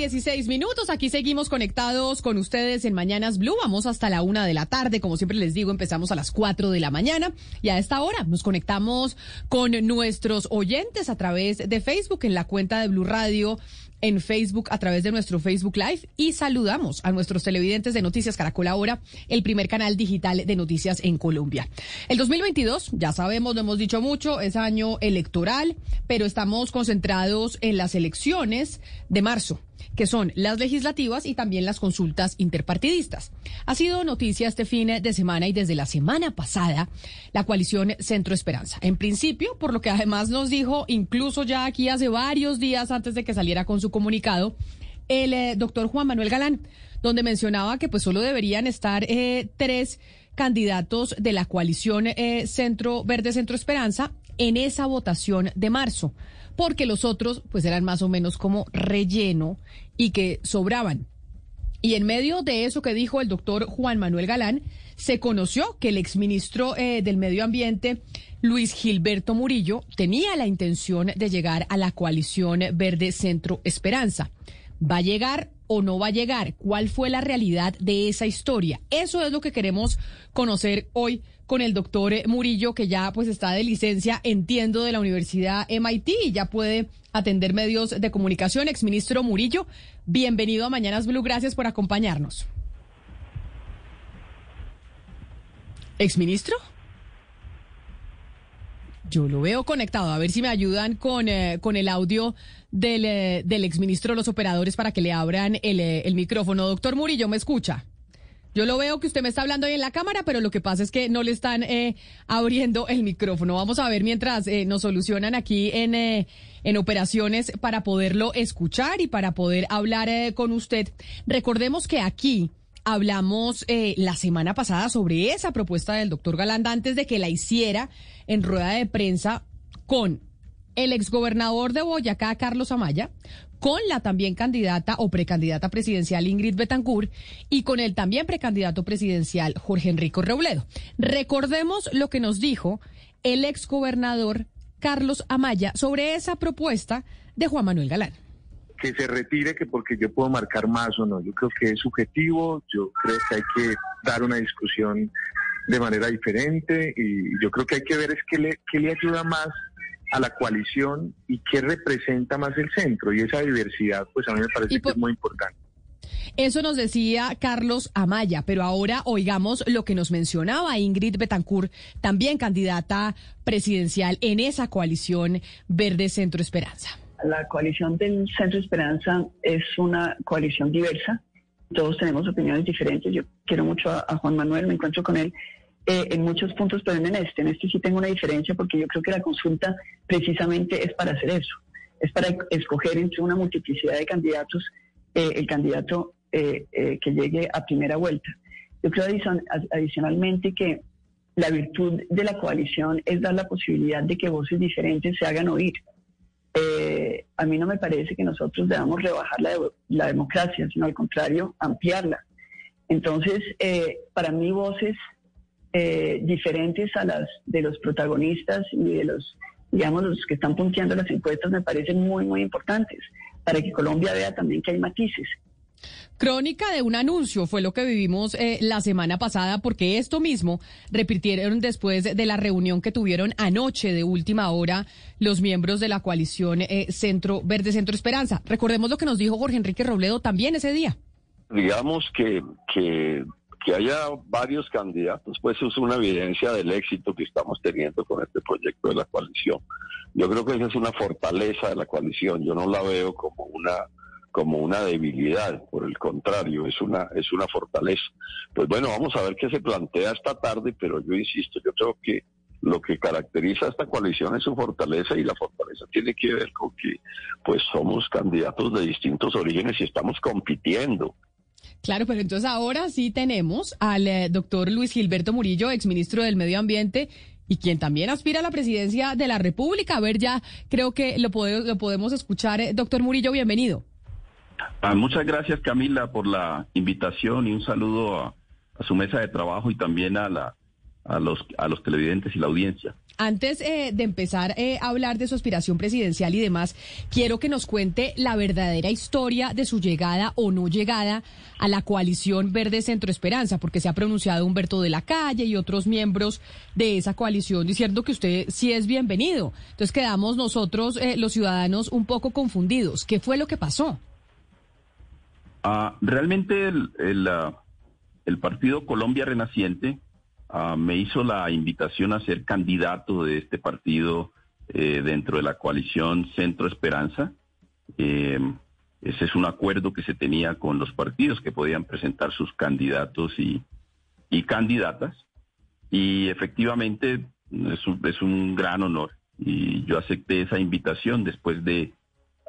16 minutos. Aquí seguimos conectados con ustedes en Mañanas Blue. Vamos hasta la una de la tarde. Como siempre les digo, empezamos a las 4 de la mañana. Y a esta hora nos conectamos con nuestros oyentes a través de Facebook en la cuenta de Blue Radio en Facebook a través de nuestro Facebook Live y saludamos a nuestros televidentes de Noticias Caracol Ahora, el primer canal digital de noticias en Colombia. El 2022, ya sabemos, lo hemos dicho mucho, es año electoral, pero estamos concentrados en las elecciones de marzo que son las legislativas y también las consultas interpartidistas. Ha sido noticia este fin de semana y desde la semana pasada la coalición Centro Esperanza. En principio, por lo que además nos dijo, incluso ya aquí hace varios días antes de que saliera con su comunicado, el eh, doctor Juan Manuel Galán, donde mencionaba que pues solo deberían estar eh, tres candidatos de la coalición eh, Centro Verde Centro Esperanza en esa votación de marzo porque los otros pues eran más o menos como relleno y que sobraban. Y en medio de eso que dijo el doctor Juan Manuel Galán, se conoció que el exministro eh, del Medio Ambiente, Luis Gilberto Murillo, tenía la intención de llegar a la coalición Verde Centro Esperanza. ¿Va a llegar o no va a llegar? ¿Cuál fue la realidad de esa historia? Eso es lo que queremos conocer hoy con el doctor Murillo, que ya pues está de licencia, entiendo, de la Universidad MIT y ya puede atender medios de comunicación. Exministro Murillo, bienvenido a Mañanas Blue, gracias por acompañarnos. ¿Exministro? Yo lo veo conectado. A ver si me ayudan con, eh, con el audio del, eh, del exministro los operadores para que le abran el, eh, el micrófono. Doctor Murillo, ¿me escucha? Yo lo veo que usted me está hablando ahí en la cámara, pero lo que pasa es que no le están eh, abriendo el micrófono. Vamos a ver mientras eh, nos solucionan aquí en, eh, en operaciones para poderlo escuchar y para poder hablar con usted. Recordemos que aquí hablamos la semana pasada sobre esa propuesta del doctor Galanda antes de que la hiciera en rueda de prensa con el exgobernador de Boyacá, Carlos Amaya, con la también candidata o precandidata presidencial Ingrid Betancourt y con el también precandidato presidencial Jorge Enrico Robledo. Recordemos lo que nos dijo el exgobernador Carlos Amaya sobre esa propuesta de Juan Manuel Galán que se retire, que porque yo puedo marcar más o no. Yo creo que es subjetivo, yo creo que hay que dar una discusión de manera diferente y yo creo que hay que ver es qué le, qué le ayuda más a la coalición y qué representa más el centro. Y esa diversidad, pues a mí me parece que es muy importante. Eso nos decía Carlos Amaya, pero ahora oigamos lo que nos mencionaba Ingrid Betancourt, también candidata presidencial en esa coalición Verde Centro Esperanza. La coalición del Centro Esperanza es una coalición diversa. Todos tenemos opiniones diferentes. Yo quiero mucho a, a Juan Manuel, me encuentro con él eh, en muchos puntos, pero en este, en este sí tengo una diferencia porque yo creo que la consulta precisamente es para hacer eso, es para escoger entre una multiplicidad de candidatos eh, el candidato eh, que llegue a primera vuelta. Yo creo adicionalmente que la virtud de la coalición es dar la posibilidad de que voces diferentes se hagan oír. a mí no me parece que nosotros debamos rebajar la, la democracia, sino al contrario, ampliarla. Entonces, para mí voces eh, diferentes a las de los protagonistas y de los, digamos, los que están punteando las encuestas me parecen muy, muy importantes para que Colombia vea también que hay matices. Crónica de un anuncio fue lo que vivimos eh, la semana pasada, porque esto mismo repitieron después de la reunión que tuvieron anoche de última hora los miembros de la coalición eh, Centro Verde Centro Esperanza. Recordemos lo que nos dijo Jorge Enrique Robledo también ese día. Digamos que, que que haya varios candidatos, pues es una evidencia del éxito que estamos teniendo con este proyecto de la coalición. Yo creo que esa es una fortaleza de la coalición, yo no la veo como una como una debilidad, por el contrario, es una es una fortaleza. Pues bueno, vamos a ver qué se plantea esta tarde, pero yo insisto, yo creo que lo que caracteriza a esta coalición es su fortaleza y la fortaleza tiene que ver con que pues somos candidatos de distintos orígenes y estamos compitiendo. Claro, pero entonces ahora sí tenemos al eh, doctor Luis Gilberto Murillo, exministro del Medio Ambiente, y quien también aspira a la presidencia de la República. A ver, ya creo que lo, lo podemos escuchar. Eh, doctor Murillo, bienvenido. Ah, muchas gracias, Camila, por la invitación y un saludo a, a su mesa de trabajo y también a la a los, a los televidentes y la audiencia. Antes eh, de empezar eh, a hablar de su aspiración presidencial y demás, quiero que nos cuente la verdadera historia de su llegada o no llegada a la coalición Verde Centro Esperanza, porque se ha pronunciado Humberto de la Calle y otros miembros de esa coalición diciendo que usted sí es bienvenido. Entonces quedamos nosotros, eh, los ciudadanos, un poco confundidos. ¿Qué fue lo que pasó? Ah, realmente el, el, ah, el Partido Colombia Renaciente Ah, me hizo la invitación a ser candidato de este partido eh, dentro de la coalición Centro Esperanza. Eh, ese es un acuerdo que se tenía con los partidos que podían presentar sus candidatos y, candidatas. Y efectivamente es un, es un, gran honor. Y yo acepté esa invitación después de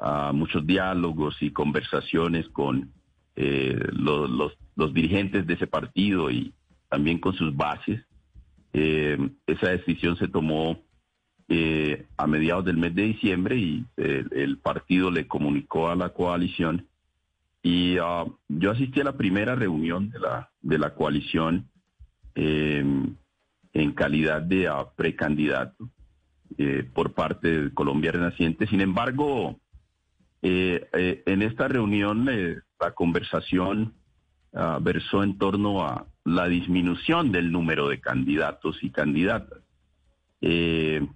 ah, muchos diálogos y conversaciones con eh, los, los, los dirigentes de ese partido y, también con sus bases. Eh, esa decisión se tomó eh, a mediados del mes de diciembre y eh, el partido le comunicó a la coalición y ah, yo asistí a la primera reunión de la, de la coalición en calidad de ah, precandidato por parte de Colombia Renaciente. Sin embargo, en esta reunión la conversación ah, versó en torno a la disminución del número de candidatos y candidatas. Eh,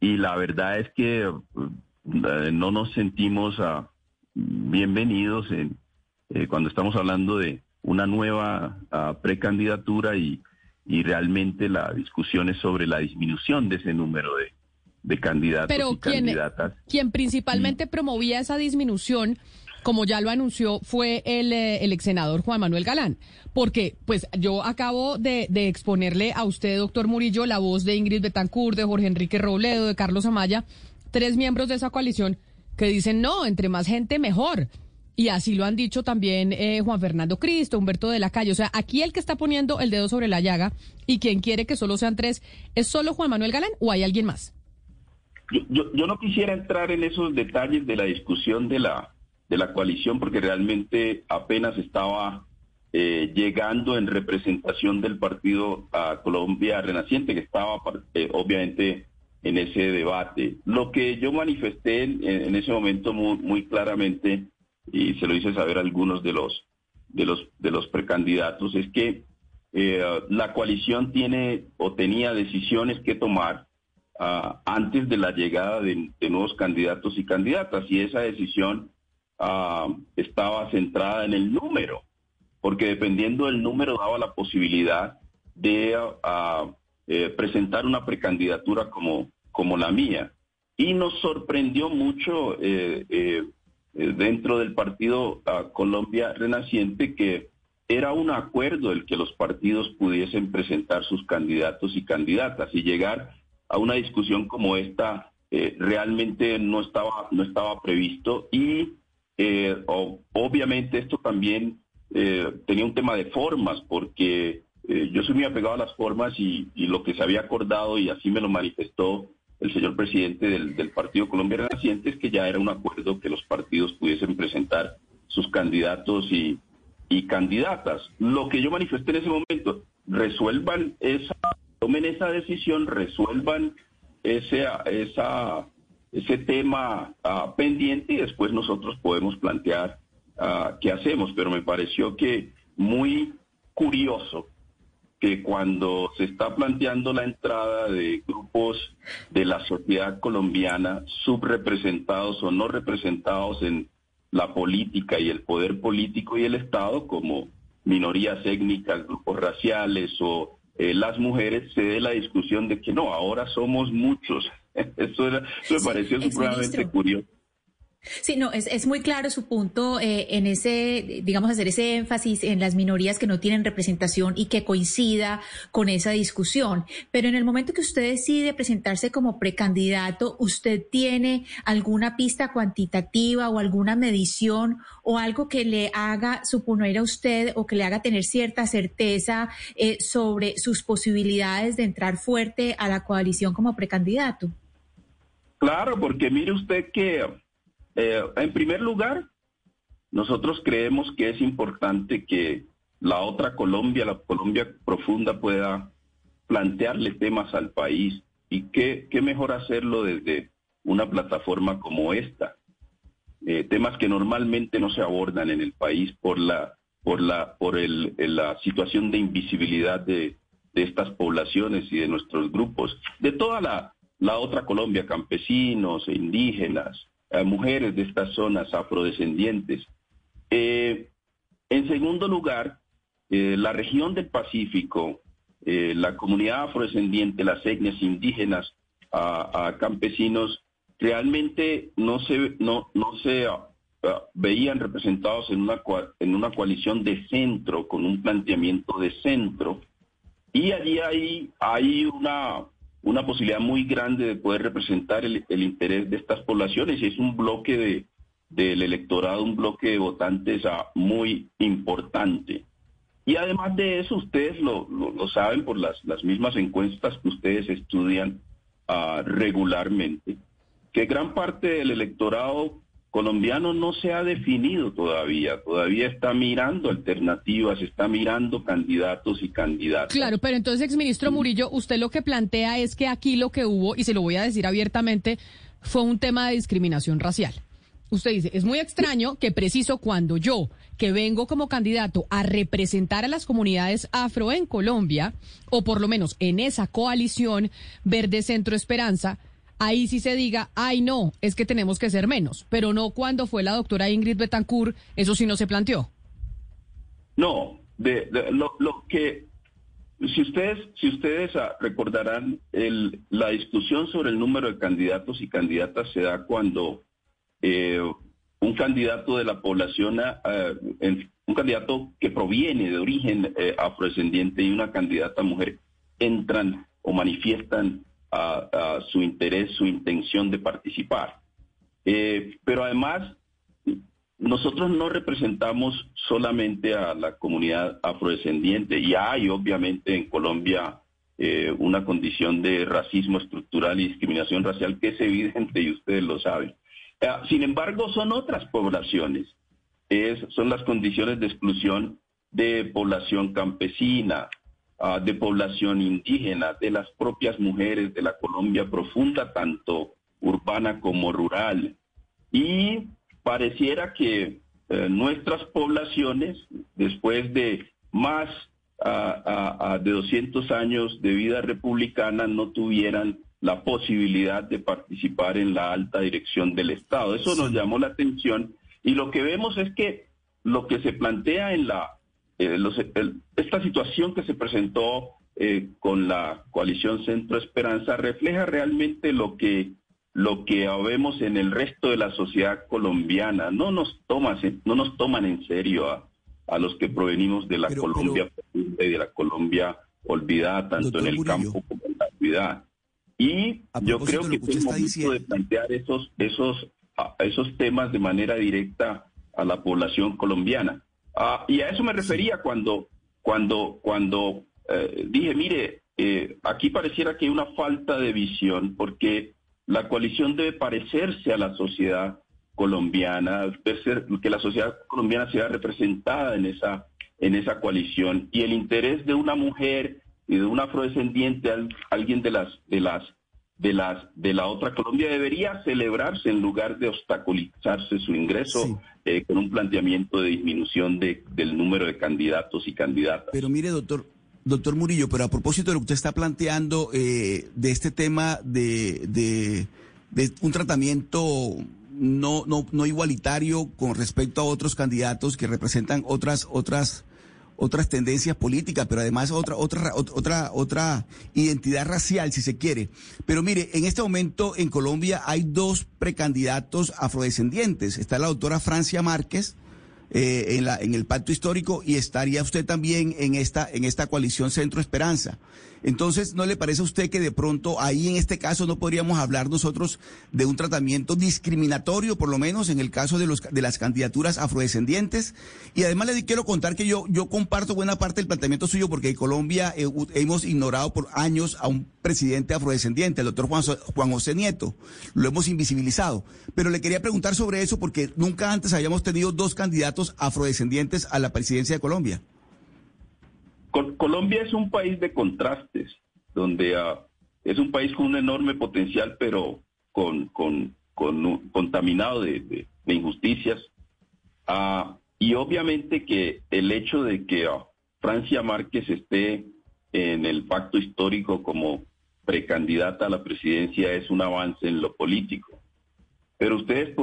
y la verdad es que eh, no nos sentimos ah, bienvenidos en, eh, cuando estamos hablando de una nueva ah, precandidatura y, y realmente la discusión es sobre la disminución de ese número de, de candidatos y candidatas. Quien principalmente promovía esa disminución como ya lo anunció, fue el, eh, el ex senador Juan Manuel Galán. Porque, pues, yo acabo de, exponerle a usted, doctor Murillo, la voz de Ingrid Betancourt, de Jorge Enrique Robledo, de Carlos Amaya, tres miembros de esa coalición que dicen, no, entre más gente, mejor. Y así lo han dicho también eh, Juan Fernando Cristo, Humberto de la Calle. O sea, aquí el que está poniendo el dedo sobre la llaga y quien quiere que solo sean tres, ¿es solo Juan Manuel Galán o hay alguien más? Yo, yo no quisiera entrar en esos detalles de la discusión de la de la coalición porque realmente apenas estaba eh, llegando en representación del partido a Colombia Renaciente, que estaba eh, obviamente en ese debate. Lo que yo manifesté en, ese momento muy, claramente, y se lo hice saber a algunos de los, de los, de los precandidatos, es que eh, la coalición tiene o tenía decisiones que tomar ah, antes de la llegada de nuevos candidatos y candidatas, y esa decisión Ah, estaba centrada en el número, porque dependiendo del número daba la posibilidad de ah, eh, presentar una precandidatura como, como la mía. Y nos sorprendió mucho eh, eh, dentro del partido ah, Colombia Renaciente que era un acuerdo el que los partidos pudiesen presentar sus candidatos y candidatas y llegar a una discusión como esta realmente no estaba no estaba previsto y eh, obviamente esto también eh, tenía un tema de formas, porque eh, yo soy muy apegado a las formas y, lo que se había acordado, y así me lo manifestó el señor presidente del, Partido Colombia Renaciente, es que ya era un acuerdo que los partidos pudiesen presentar sus candidatos y, y candidatas. Lo que yo manifesté en ese momento, resuelvan esa, tomen esa decisión, resuelvan ese, esa ese tema ah, pendiente y después nosotros podemos plantear uh, qué hacemos. Pero me pareció que muy curioso que cuando se está planteando la entrada de grupos de la sociedad colombiana subrepresentados o no representados en la política y el poder político y el Estado, como minorías étnicas, grupos raciales o eh, las mujeres, se dé la discusión de que no, ahora somos muchos eso, me pareció supremamente curioso. Sí, no, es, es muy claro su punto eh, en ese, digamos, hacer ese énfasis en las minorías que no tienen representación y que coincida con esa discusión. Pero en el momento que usted decide presentarse como precandidato, ¿usted tiene alguna pista cuantitativa o alguna medición o algo que le haga suponer a usted o que le haga tener cierta certeza eh, sobre sus posibilidades de entrar fuerte a la coalición como precandidato? Claro, porque mire usted que eh, en primer lugar, nosotros creemos que es importante que la otra Colombia, la Colombia profunda, pueda plantearle temas al país. Y qué, qué mejor hacerlo desde una plataforma como esta. Eh, temas que normalmente no se abordan en el país por la, por la, por el, la situación de invisibilidad de, de estas poblaciones y de nuestros grupos, de toda la, la otra Colombia, campesinos indígenas, mujeres de estas zonas afrodescendientes. Eh, en segundo lugar, eh, la región del Pacífico, eh, la comunidad afrodescendiente, las etnias indígenas, a, campesinos, realmente no se, no, no se ah, ah, veían representados en una, en una coalición de centro, con un planteamiento de centro. Y allí hay, hay una, una posibilidad muy grande de poder representar el, interés de estas poblaciones y es un bloque de, del electorado, un bloque de votantes ah, muy importante. Y además de eso, ustedes lo, saben por las, las, mismas encuestas que ustedes estudian ah, regularmente, que gran parte del electorado colombiano no se ha definido todavía, todavía está mirando alternativas, está mirando candidatos y candidatas. Claro, pero entonces, exministro Murillo, usted lo que plantea es que aquí lo que hubo, y se lo voy a decir abiertamente, fue un tema de discriminación racial. Usted dice, es muy extraño que preciso cuando yo, que vengo como candidato a representar a las comunidades afro en Colombia, o por lo menos en esa coalición Verde Centro Esperanza, ahí sí se diga, ay no, es que tenemos que ser menos, pero no cuando fue la doctora Ingrid Betancourt, eso sí no se planteó. No, de, lo, que, si ustedes, si ustedes recordarán, el, la discusión sobre el número de candidatos y candidatas se da cuando eh, un candidato de la población, un candidato que proviene de origen eh, afrodescendiente y una candidata mujer entran o manifiestan a, su interés, su intención de participar. Eh, pero además, nosotros no representamos solamente a la comunidad afrodescendiente y hay obviamente en Colombia eh, una condición de racismo estructural y discriminación racial que es evidente y ustedes lo saben. Eh, sin embargo, son otras poblaciones. Es, son las condiciones de exclusión de población campesina, Ah, de población indígena, de las propias mujeres de la Colombia profunda, tanto urbana como rural. Y pareciera que eh, nuestras poblaciones, después de más de 200 años de vida republicana, no tuvieran la posibilidad de participar en la alta dirección del Estado. Eso nos llamó la atención y lo que vemos es que lo que se plantea en la eh, esta situación que se presentó eh, con la coalición Centro Esperanza refleja realmente lo que lo que vemos en el resto de la sociedad colombiana. No nos toman, no nos toman en serio a, a los que provenimos de la Colombia y de la Colombia olvidada tanto en el campo como en la ciudad. Y yo creo que, es momento de plantear esos, esos, esos temas de manera directa a la población colombiana. Ah, y a eso me refería cuando, cuando, cuando eh, dije, mire, eh, aquí pareciera que hay una falta de visión porque la coalición debe parecerse a la sociedad colombiana, ser que la sociedad colombiana sea representada en esa, en esa coalición. Y el interés de una mujer y de un afrodescendiente, alguien de las, de las de, las, de la otra Colombia debería celebrarse en lugar de obstaculizarse su ingreso eh, con un planteamiento de disminución de, del número de candidatos y candidatas. Pero mire, doctor, doctor Murillo, pero a propósito de lo que usted está planteando eh, de este tema de, de, un tratamiento no, no, no igualitario con respecto a otros candidatos que representan otras, otras otras tendencias políticas, pero además otra, otra, otra, otra identidad racial, si se quiere. Pero mire, en este momento en Colombia hay dos precandidatos afrodescendientes. Está la doctora Francia Márquez, eh, en, la, en el pacto histórico y estaría usted también en esta, en esta coalición Centro Esperanza. Entonces, ¿no le parece a usted que de pronto ahí en este caso no podríamos hablar nosotros de un tratamiento discriminatorio, por lo menos en el caso de, los, de las candidaturas afrodescendientes? Y además le quiero contar que yo, comparto buena parte del planteamiento suyo porque en Colombia eh, hemos ignorado por años a un presidente afrodescendiente, el doctor Juan, Juan José Nieto. Lo hemos invisibilizado. Pero le quería preguntar sobre eso porque nunca antes habíamos tenido dos candidatos afrodescendientes a la presidencia de Colombia. Colombia es un país de contrastes, donde ah, es un país con un enorme potencial, pero con, con, contaminado de, injusticias. Ah, y obviamente que el hecho de que ah, Francia Márquez esté en el pacto histórico como precandidata a la presidencia es un avance en lo político. Pero ustedes,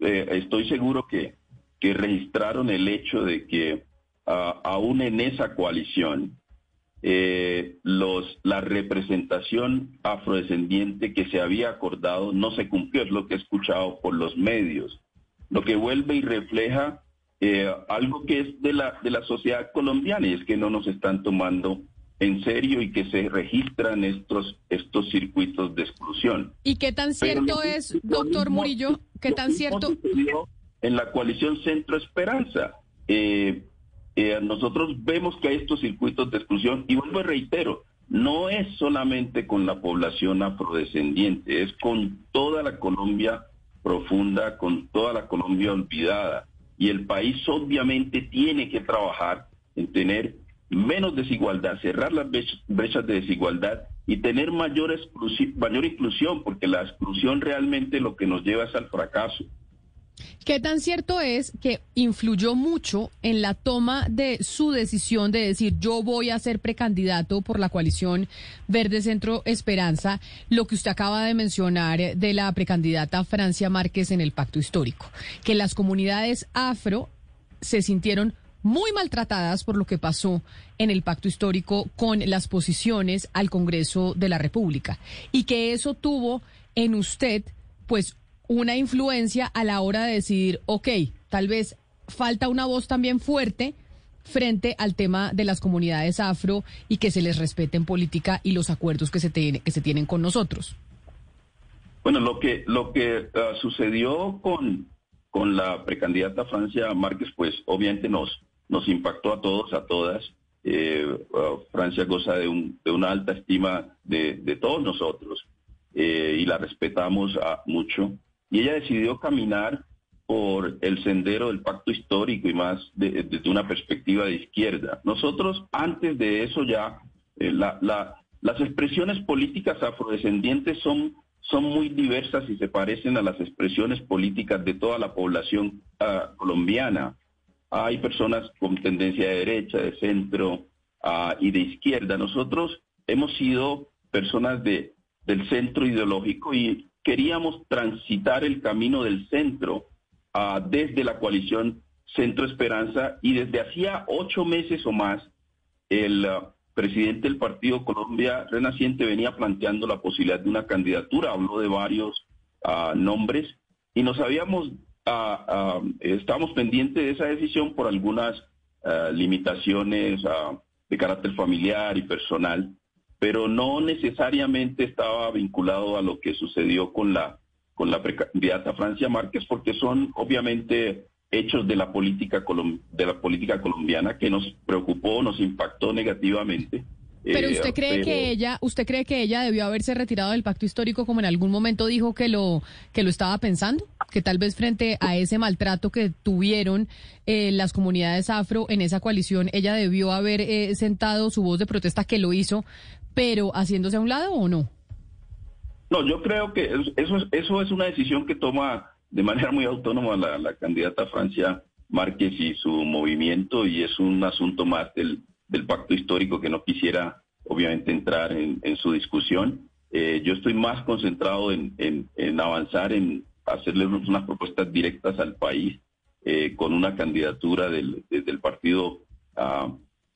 eh, estoy seguro que registraron el hecho de que aún en esa coalición, eh, los, la representación afrodescendiente que se había acordado no se cumplió, es lo que he escuchado por los medios, lo que vuelve y refleja eh, algo que es de la, de la sociedad colombiana y es que no nos están tomando en serio y que se registran estos, estos circuitos de exclusión. ¿Y qué tan cierto es, doctor Murillo? ¿Qué tan cierto? En la coalición Centro Esperanza. Eh, eh, nosotros vemos que hay estos circuitos de exclusión y vuelvo y reitero, no es solamente con la población afrodescendiente, es con toda la Colombia profunda, con toda la Colombia olvidada. Y el país obviamente tiene que trabajar en tener menos desigualdad, cerrar las brechas de desigualdad y tener mayor, mayor inclusión, porque la exclusión realmente lo que nos lleva es al fracaso. ¿Qué tan cierto es que influyó mucho en la toma de su decisión de decir yo voy a ser precandidato por la coalición Verde Centro Esperanza, lo que usted acaba de mencionar de la precandidata Francia Márquez en el pacto histórico? Que las comunidades afro se sintieron muy maltratadas por lo que pasó en el pacto histórico con las posiciones al Congreso de la República y que eso tuvo en usted pues una influencia a la hora de decidir, ok, tal vez falta una voz también fuerte frente al tema de las comunidades afro y que se les respete en política y los acuerdos que se, que se tienen con nosotros? Bueno, lo que, lo que ah, sucedió con, con la precandidata Francia Márquez, pues obviamente nos, nos impactó a todos, a todas. Eh, ah, Francia goza de, un, de, una alta estima de, de todos nosotros eh, y la respetamos a, mucho y ella decidió caminar por el sendero del pacto histórico y más desde una perspectiva de izquierda. Nosotros, antes de eso ya, eh, las expresiones políticas afrodescendientes son, son muy diversas y se parecen a las expresiones políticas de toda la población ah, colombiana. Hay personas con tendencia de derecha, de centro ah, y de izquierda. Nosotros hemos sido personas de, del centro ideológico y queríamos transitar el camino del centro ah, desde la coalición Centro Esperanza y desde hacía ocho meses o más el ah, presidente del Partido Colombia Renaciente venía planteando la posibilidad de una candidatura, habló de varios ah, nombres y nos habíamos, estábamos pendientes de esa decisión por algunas limitaciones de carácter familiar y personal pero no necesariamente estaba vinculado a lo que sucedió con la con la precandidata Francia Márquez, porque son obviamente hechos de la política de la política colombiana que nos preocupó, nos impactó negativamente. Pero usted eh, cree que ella, usted cree que ella debió haberse retirado del pacto histórico como en algún momento dijo que lo que lo estaba pensando, que tal vez frente a ese maltrato que tuvieron eh, las comunidades afro en esa coalición, ella debió haber eh, sentado su voz de protesta que lo hizo, pero haciéndose a un lado o no? No, yo creo que eso, eso es una decisión que toma de manera muy autónoma la, candidata Francia Márquez y su movimiento y es un asunto más del, pacto histórico que no quisiera obviamente entrar en, su discusión. Eh, yo estoy más concentrado en, avanzar, en hacerle unas propuestas directas al país eh, con una candidatura del, partido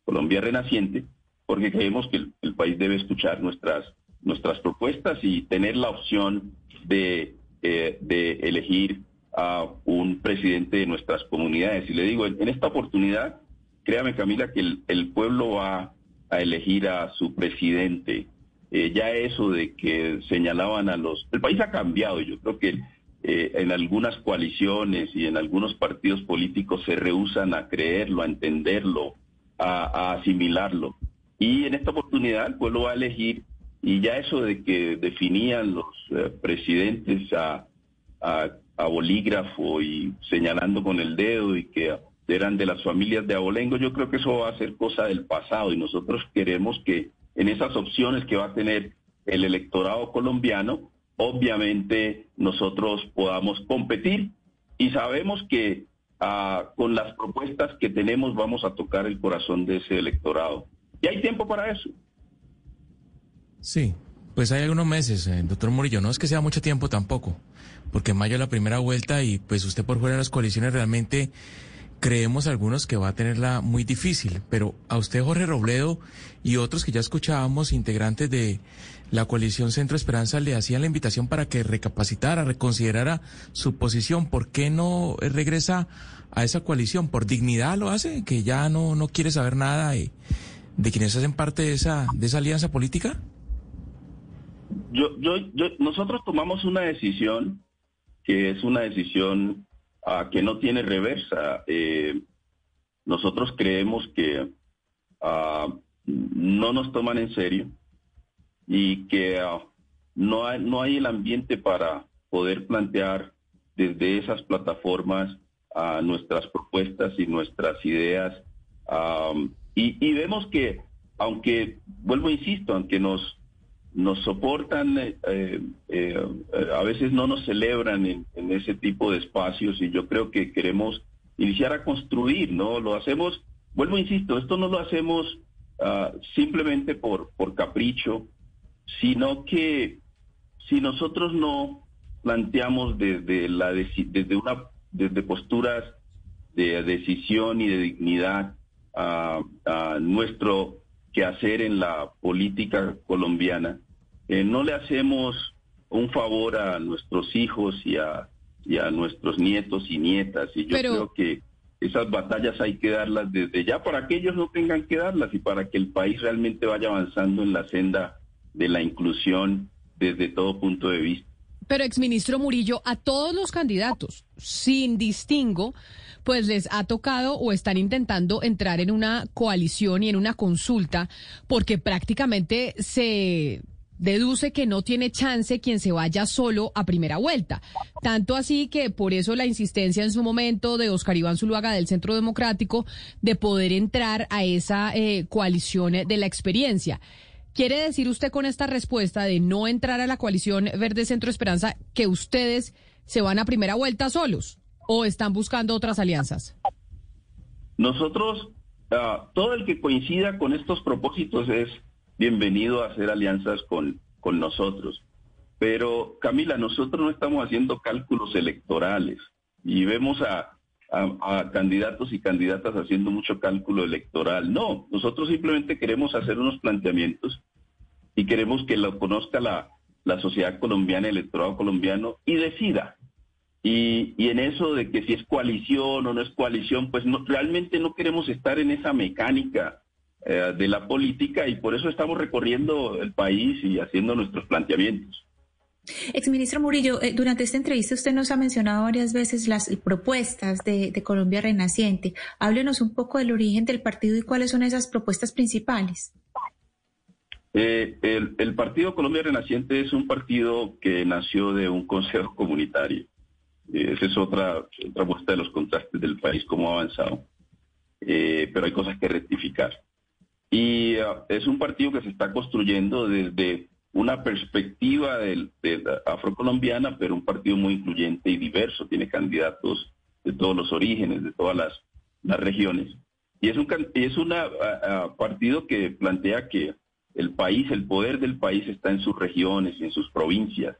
Colombia Renaciente, porque creemos que el, país debe escuchar nuestras, nuestras propuestas y tener la opción de, eh, de elegir a un presidente de nuestras comunidades. Y le digo, en, esta oportunidad, créame Camila, que el, pueblo va a elegir a su presidente. Eh, ya eso de que señalaban a los... El país ha cambiado, yo creo que eh, en algunas coaliciones y en algunos partidos políticos se rehusan a creerlo, a entenderlo, a, asimilarlo. Y en esta oportunidad el pueblo va a elegir, y ya eso de que definían los eh, presidentes a, bolígrafo y señalando con el dedo y que eran de las familias de abolengo, yo creo que eso va a ser cosa del pasado y nosotros queremos que en esas opciones que va a tener el electorado colombiano, obviamente nosotros podamos competir y sabemos que ah, con las propuestas que tenemos vamos a tocar el corazón de ese electorado. Y hay tiempo para eso. Sí, pues hay algunos meses, eh, doctor Murillo, no es que sea mucho tiempo tampoco, porque en mayo es la primera vuelta y pues usted por fuera de las coaliciones realmente creemos algunos que va a tenerla muy difícil, pero a usted Jorge Robledo y otros que ya escuchábamos, integrantes de la coalición Centro Esperanza, le hacían la invitación para que recapacitara, reconsiderara su posición. ¿Por qué no regresa a esa coalición? ¿Por dignidad lo hace? ¿Que ya no, no quiere saber nada de, de quienes hacen parte de esa, de esa alianza política? Yo, yo, nosotros tomamos una decisión que es una decisión que no tiene reversa. Eh, nosotros creemos que ah, no nos toman en serio y que ah, no, hay, no hay el ambiente para poder plantear desde esas plataformas nuestras propuestas y nuestras ideas. Y, vemos que, aunque, vuelvo, insisto, aunque nos nos soportan, eh, eh, eh, a veces no nos celebran en, ese tipo de espacios y yo creo que queremos iniciar a construir, ¿no? Lo hacemos, vuelvo, insisto, esto no lo hacemos ah, simplemente por, por capricho, sino que si nosotros no planteamos desde, la, desde, una, desde posturas de decisión y de dignidad a, a nuestro quehacer en la política colombiana, eh, no le hacemos un favor a nuestros hijos y a, nuestros nietos y nietas. Y yo creo que esas batallas hay que darlas desde ya para que ellos no tengan que darlas y para que el país realmente vaya avanzando en la senda de la inclusión desde todo punto de vista. Pero, exministro Murillo, a todos los candidatos, sin distingo, pues les ha tocado o están intentando entrar en una coalición y en una consulta porque prácticamente se deduce que no tiene chance quien se vaya solo a primera vuelta. Tanto así que por eso la insistencia en su momento de Oscar Iván Zuluaga del Centro Democrático de poder entrar a esa eh, coalición de la experiencia. ¿Quiere decir usted con esta respuesta de no entrar a la coalición Verde Centro Esperanza que ustedes se van a primera vuelta solos o están buscando otras alianzas? Nosotros, ah, todo el que coincida con estos propósitos es bienvenido a hacer alianzas con, con nosotros. Pero Camila, nosotros no estamos haciendo cálculos electorales y vemos a, candidatos y candidatas haciendo mucho cálculo electoral. No, nosotros simplemente queremos hacer unos planteamientos y queremos que lo conozca la, la sociedad colombiana, el electorado colombiano y decida. Y, y, en eso de que si es coalición o no es coalición, pues no, realmente no queremos estar en esa mecánica eh, de la política y por eso estamos recorriendo el país y haciendo nuestros planteamientos. Exministro Murillo, eh, durante esta entrevista usted nos ha mencionado varias veces las propuestas de, Colombia Renaciente. Háblenos un poco del origen del partido y cuáles son esas propuestas principales. Eh, el, Partido Colombia Renaciente es un partido que nació de un consejo comunitario. Esa es otra, otra muestra de los contrastes del país, cómo ha avanzado. pero hay cosas que rectificar. Y uh, es un partido que se está construyendo desde una perspectiva del, afrocolombiana, pero un partido muy incluyente y diverso. Tiene candidatos de todos los orígenes, de todas las, regiones. Y es un es una, uh, uh, partido que plantea que el país, el poder del país está en sus regiones y en sus provincias.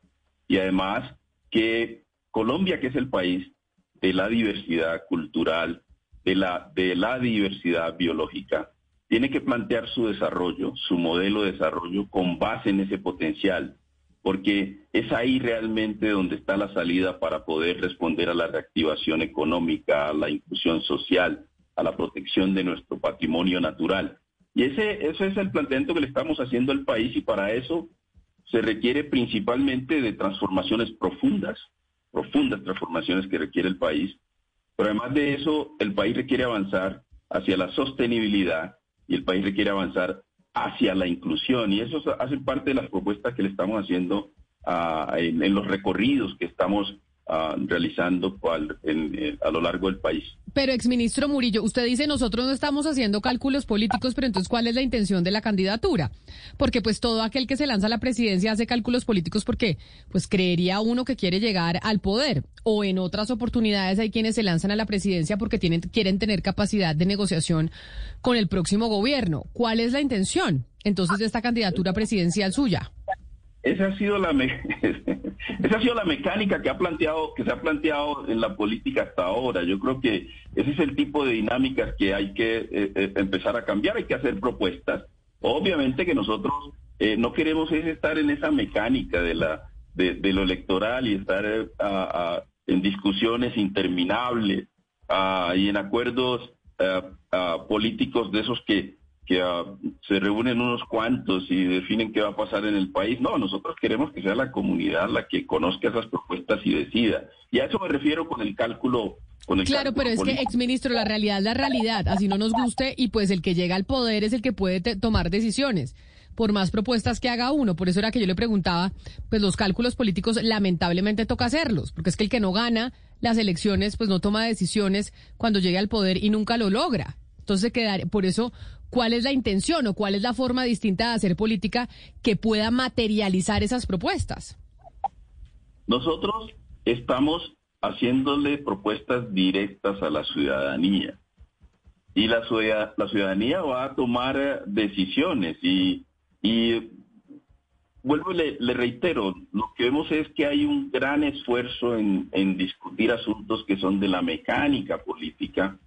Y además que Colombia, que es el país de la diversidad cultural, de la, de la diversidad biológica, tiene que plantear su desarrollo, su modelo de desarrollo con base en ese potencial, porque es ahí realmente donde está la salida para poder responder a la reactivación económica, a la inclusión social, a la protección de nuestro patrimonio natural. Y ese, ese es el planteamiento que le estamos haciendo al país y para eso se requiere principalmente de transformaciones profundas, profundas transformaciones que requiere el país. Pero además de eso, el país requiere avanzar hacia la sostenibilidad y el país requiere avanzar hacia la inclusión. Y eso hace parte de las propuestas que le estamos haciendo en, los recorridos que estamos ah, realizando a lo largo del país. Pero, exministro Murillo, usted dice nosotros no estamos haciendo cálculos políticos, pero entonces, ¿cuál es la intención de la candidatura? Porque pues todo aquel que se lanza a la presidencia hace cálculos políticos porque pues creería uno que quiere llegar al poder. O en otras oportunidades hay quienes se lanzan a la presidencia porque tienen, quieren tener capacidad de negociación con el próximo gobierno. ¿Cuál es la intención entonces de esta candidatura presidencial suya? Esa ha sido la esa ha sido la mecánica que ha planteado que se ha planteado en la política hasta ahora. Yo creo que ese es el tipo de dinámicas que hay que eh, eh, empezar a cambiar, hay que hacer propuestas. Obviamente que nosotros eh, no queremos es estar en esa mecánica de la de, lo electoral y estar en discusiones interminables y en acuerdos políticos de esos que que ah, se reúnen unos cuantos y definen qué va a pasar en el país. No, nosotros queremos que sea la comunidad la que conozca esas propuestas y decida. Y a eso me refiero con el cálculo. Con el claro, pero es que, exministro, la realidad es la realidad, así no nos guste, y pues el que llega al poder es el que puede tomar decisiones por más propuestas que haga uno. Por eso era que yo le preguntaba, pues los cálculos políticos lamentablemente toca hacerlos, porque es que el que no gana las elecciones, pues no toma decisiones cuando llegue al poder y nunca lo logra. Entonces, quedar, por eso ¿Cuál es la intención o cuál es la forma distinta de hacer política que pueda materializar esas propuestas? Nosotros estamos haciéndole propuestas directas a la ciudadanía. Y la, ciudadanía va a tomar decisiones. Y, vuelvo y le, reitero, lo que vemos es que hay un gran esfuerzo en discutir asuntos que son de la mecánica política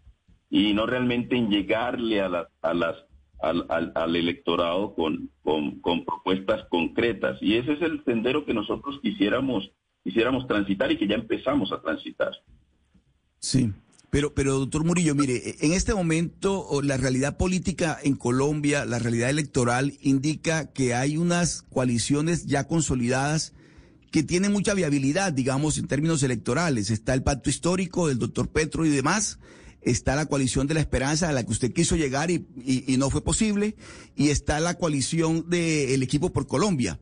y no realmente en llegarle a, a las, al, al, electorado con, con, propuestas concretas. Y ese es el sendero que nosotros quisiéramos, quisiéramos transitar y que ya empezamos a transitar. Sí. Pero, pero, doctor Murillo, mire, en este momento la realidad política en Colombia, la realidad electoral, indica que hay unas coaliciones ya consolidadas que tienen mucha viabilidad, digamos, en términos electorales. Está el pacto histórico del doctor Petro y demás, está la coalición de la esperanza a la que usted quiso llegar y, no fue posible, y está la coalición del equipo por Colombia.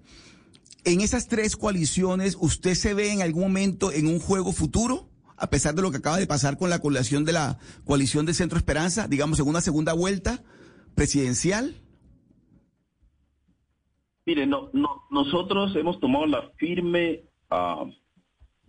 En esas tres coaliciones, ¿usted se ve en algún momento en un juego futuro? A pesar de lo que acaba de pasar con la coalición de la coalición de Centro Esperanza, digamos, en una segunda vuelta presidencial. Mire, no, no, nosotros hemos tomado la firme ah,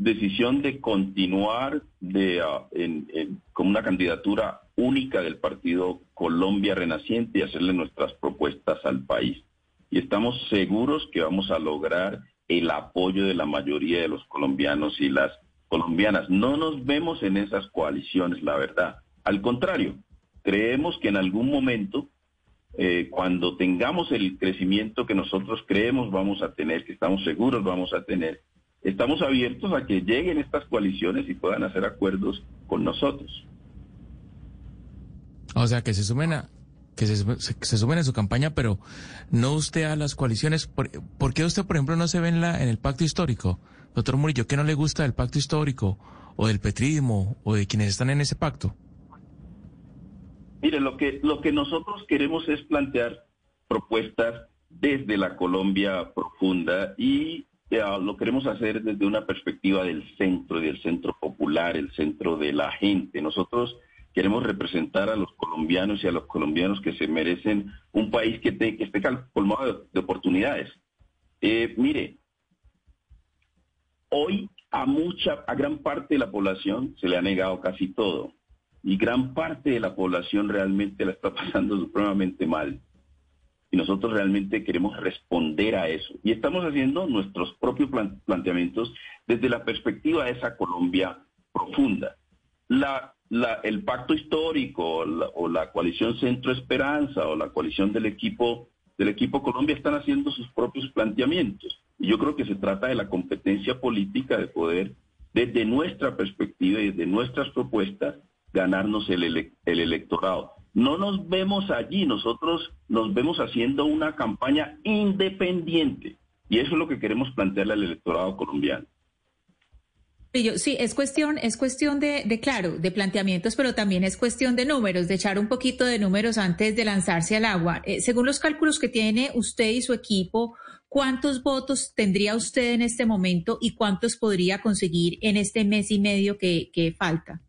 decisión de continuar de, ah, en, con una candidatura única del partido Colombia Renaciente y hacerle nuestras propuestas al país. Y estamos seguros que vamos a lograr el apoyo de la mayoría de los colombianos y las colombianas. No nos vemos en esas coaliciones, la verdad. Al contrario, creemos que en algún momento, eh, cuando tengamos el crecimiento que nosotros creemos vamos a tener, que estamos seguros vamos a tener, estamos abiertos a que lleguen estas coaliciones y puedan hacer acuerdos con nosotros. O sea, que se sumen a, que se, se, sumen a su campaña, pero no usted a las coaliciones. ¿Por, qué usted, por ejemplo, no se ve en, la, en el pacto histórico? Doctor Murillo, ¿qué no le gusta del pacto histórico o del petrismo o de quienes están en ese pacto? Mire, lo que, lo que nosotros queremos es plantear propuestas desde la Colombia profunda y lo queremos hacer desde una perspectiva del centro, del centro popular, el centro de la gente. Nosotros queremos representar a los colombianos y a los colombianos que se merecen un país que, que esté colmado de, oportunidades. Eh, mire, hoy a mucha, a gran parte de la población se le ha negado casi todo y gran parte de la población realmente la está pasando supremamente mal y nosotros realmente queremos responder a eso. Y estamos haciendo nuestros propios planteamientos desde la perspectiva de esa Colombia profunda. El pacto histórico o la, coalición Centro Esperanza o la coalición del equipo del equipo Colombia están haciendo sus propios planteamientos. Y yo creo que se trata de la competencia política de poder, desde nuestra perspectiva y desde nuestras propuestas, ganarnos el electorado. No nos vemos allí, nosotros nos vemos haciendo una campaña independiente. Y eso es lo que queremos plantearle al electorado colombiano. Sí, es cuestión, es cuestión de, claro, de planteamientos, pero también es cuestión de números, de echar un poquito de números antes de lanzarse al agua. Eh, según los cálculos que tiene usted y su equipo, ¿cuántos votos tendría usted en este momento y cuántos podría conseguir en este mes y medio que falta?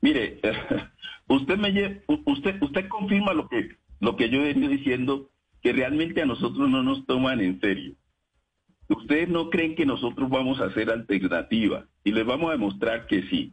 Mire, usted me usted, usted confirma lo que, lo que yo he venido diciendo, que realmente a nosotros no nos toman en serio. Ustedes no creen que nosotros vamos a hacer alternativa y les vamos a demostrar que sí,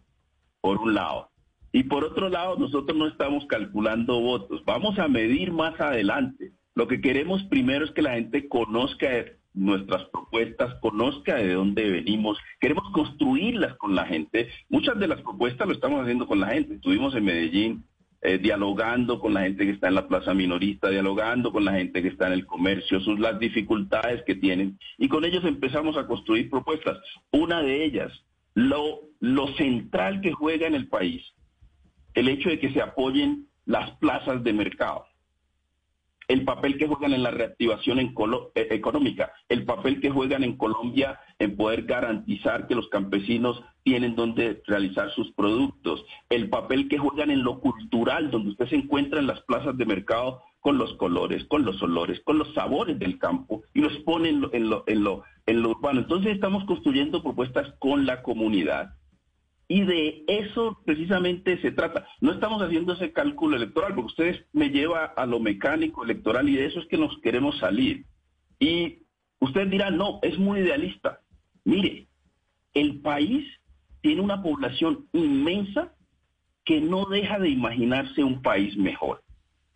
por un lado. Y por otro lado, nosotros no estamos calculando votos, vamos a medir más adelante. Lo que queremos primero es que la gente conozca nuestras propuestas, conozca de dónde venimos, queremos construirlas con la gente. Muchas de las propuestas lo estamos haciendo con la gente. Estuvimos en Medellín eh, dialogando con la gente que está en la plaza minorista, dialogando con la gente que está en el comercio, sus las dificultades que tienen, y con ellos empezamos a construir propuestas. Una de ellas, lo, lo central que juega en el país, el hecho de que se apoyen las plazas de mercado el papel que juegan en la reactivación eh, económica, el papel que juegan en Colombia en poder garantizar que los campesinos tienen donde realizar sus productos, el papel que juegan en lo cultural, donde usted se encuentra en las plazas de mercado con los colores, con los olores, con los sabores del campo y los pone en lo, en lo, en lo, en lo urbano. Entonces estamos construyendo propuestas con la comunidad y de eso precisamente se trata. No estamos haciendo ese cálculo electoral, porque ustedes me lleva a lo mecánico electoral y de eso es que nos queremos salir. Y ustedes dirán, no, es muy idealista. Mire, el país tiene una población inmensa que no deja de imaginarse un país mejor.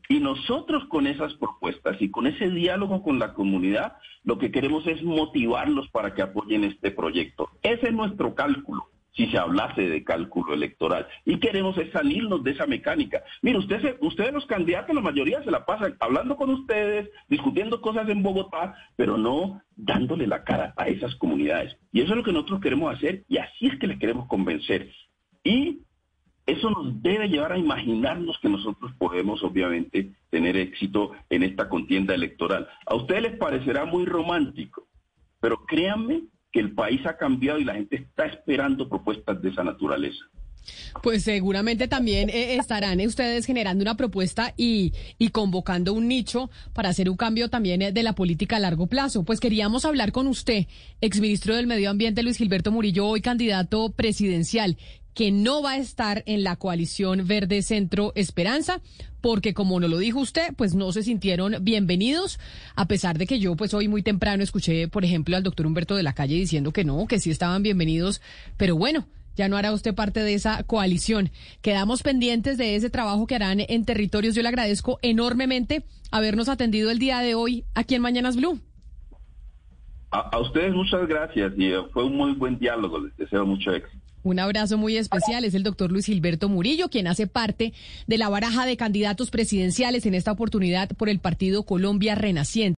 Y nosotros con esas propuestas y con ese diálogo con la comunidad, lo que queremos es motivarlos para que apoyen este proyecto. Ese es nuestro cálculo si se hablase de cálculo electoral. Y queremos salirnos de esa mecánica. Mire, usted ustedes los candidatos, la mayoría se la pasan hablando con ustedes, discutiendo cosas en Bogotá, pero no dándole la cara a esas comunidades. Y eso es lo que nosotros queremos hacer y así es que les queremos convencer. Y eso nos debe llevar a imaginarnos que nosotros podemos, obviamente, tener éxito en esta contienda electoral. A ustedes les parecerá muy romántico, pero créanme que el país ha cambiado y la gente está esperando propuestas de esa naturaleza. Pues seguramente también eh, estarán ustedes generando una propuesta y, y, convocando un nicho para hacer un cambio también eh, de la política a largo plazo. Pues queríamos hablar con usted, exministro del Medio Ambiente Luis Gilberto Murillo, hoy candidato presidencial que no va a estar en la coalición Verde Centro Esperanza, porque como nos lo dijo usted, pues no se sintieron bienvenidos, a pesar de que yo pues hoy muy temprano escuché, por ejemplo, al doctor Humberto de la Calle diciendo que no, que sí estaban bienvenidos, pero bueno. Ya no hará usted parte de esa coalición. Quedamos pendientes de ese trabajo que harán en territorios. Yo le agradezco enormemente habernos atendido el día de hoy aquí en Mañanas Blue. A, a ustedes muchas gracias y fue un muy buen diálogo. Les deseo mucho éxito. Un abrazo muy especial. Es el doctor Luis Gilberto Murillo, quien hace parte de la baraja de candidatos presidenciales en esta oportunidad por el partido Colombia Renaciente.